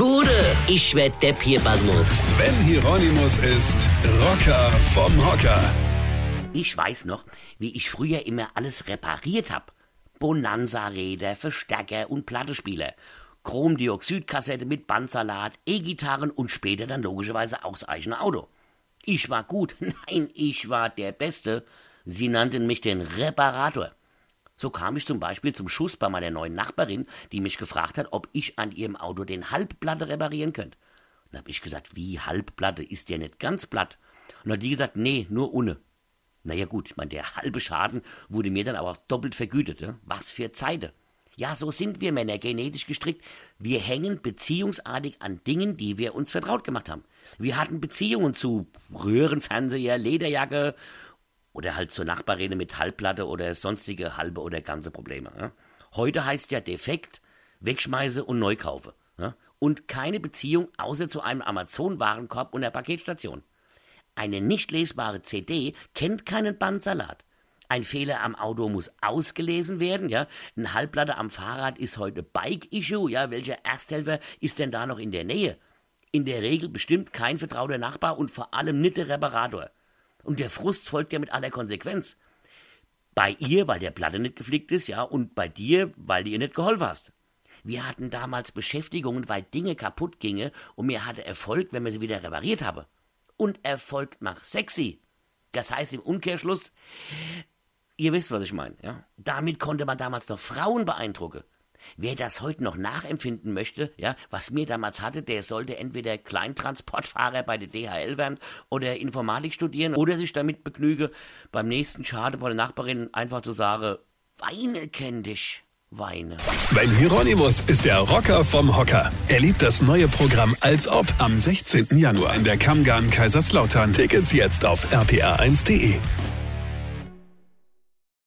Gude, ich werd Depp hier, Basmus. Sven Hieronymus ist Rocker vom Hocker. Ich weiß noch, wie ich früher immer alles repariert hab. Bonanza-Räder, Verstärker und Plattespieler. Chromdioxidkassette mit Bandsalat, E-Gitarren und später dann logischerweise auch das eigene Auto. Ich war gut, nein, ich war der Beste. Sie nannten mich den Reparator. So kam ich zum Beispiel zum Schuss bei meiner neuen Nachbarin, die mich gefragt hat, ob ich an ihrem Auto den Halbplatte reparieren könnte. Und hab ich gesagt, wie Halbplatte, ist der nicht ganz platt? Und hat die gesagt, nee, nur ohne. Naja gut, ich meine, der halbe Schaden wurde mir dann aber auch doppelt vergütet. Ja? Was für Zeiten. Ja, so sind wir Männer genetisch gestrickt. Wir hängen beziehungsartig an Dingen, die wir uns vertraut gemacht haben. Wir hatten Beziehungen zu Röhrenfernseher, Lederjacke oder halt zur Nachbarin mit Halbplatte oder sonstige halbe oder ganze Probleme. Ja? Heute heißt ja defekt, wegschmeiße und neu kaufe. Ja? Und keine Beziehung außer zu einem Amazon-Warenkorb und der Paketstation. Eine nicht lesbare CD kennt keinen Bandsalat. Ein Fehler am Auto muss ausgelesen werden, ja. Ein Halbplatte am Fahrrad ist heute Bike-Issue, ja. Welcher Ersthelfer ist denn da noch in der Nähe? In der Regel bestimmt kein vertrauter Nachbar und vor allem nicht der Reparator. Und der Frust folgt ja mit aller Konsequenz. Bei ihr, weil der Platte nicht geflickt ist, ja, und bei dir, weil du ihr nicht geholfen hast. Wir hatten damals Beschäftigungen, weil Dinge kaputt gingen und mir hatte Erfolg, wenn wir sie wieder repariert habe. Und Erfolg macht sexy. Das heißt im Umkehrschluss, ihr wisst, was ich meine, ja. Damit konnte man damals noch Frauen beeindrucken. Wer das heute noch nachempfinden möchte, ja, was mir damals hatte, der sollte entweder Kleintransportfahrer bei der DHL werden oder Informatik studieren oder sich damit begnügen, beim nächsten Schade bei der Nachbarin einfach zu sagen, Weine kenn dich. Weine. Sven Hieronymus ist der Rocker vom Hocker. Er liebt das neue Programm Als Ob am 16. Januar in der Kammgarn Kaiserslautern. Tickets jetzt auf rpr1.de.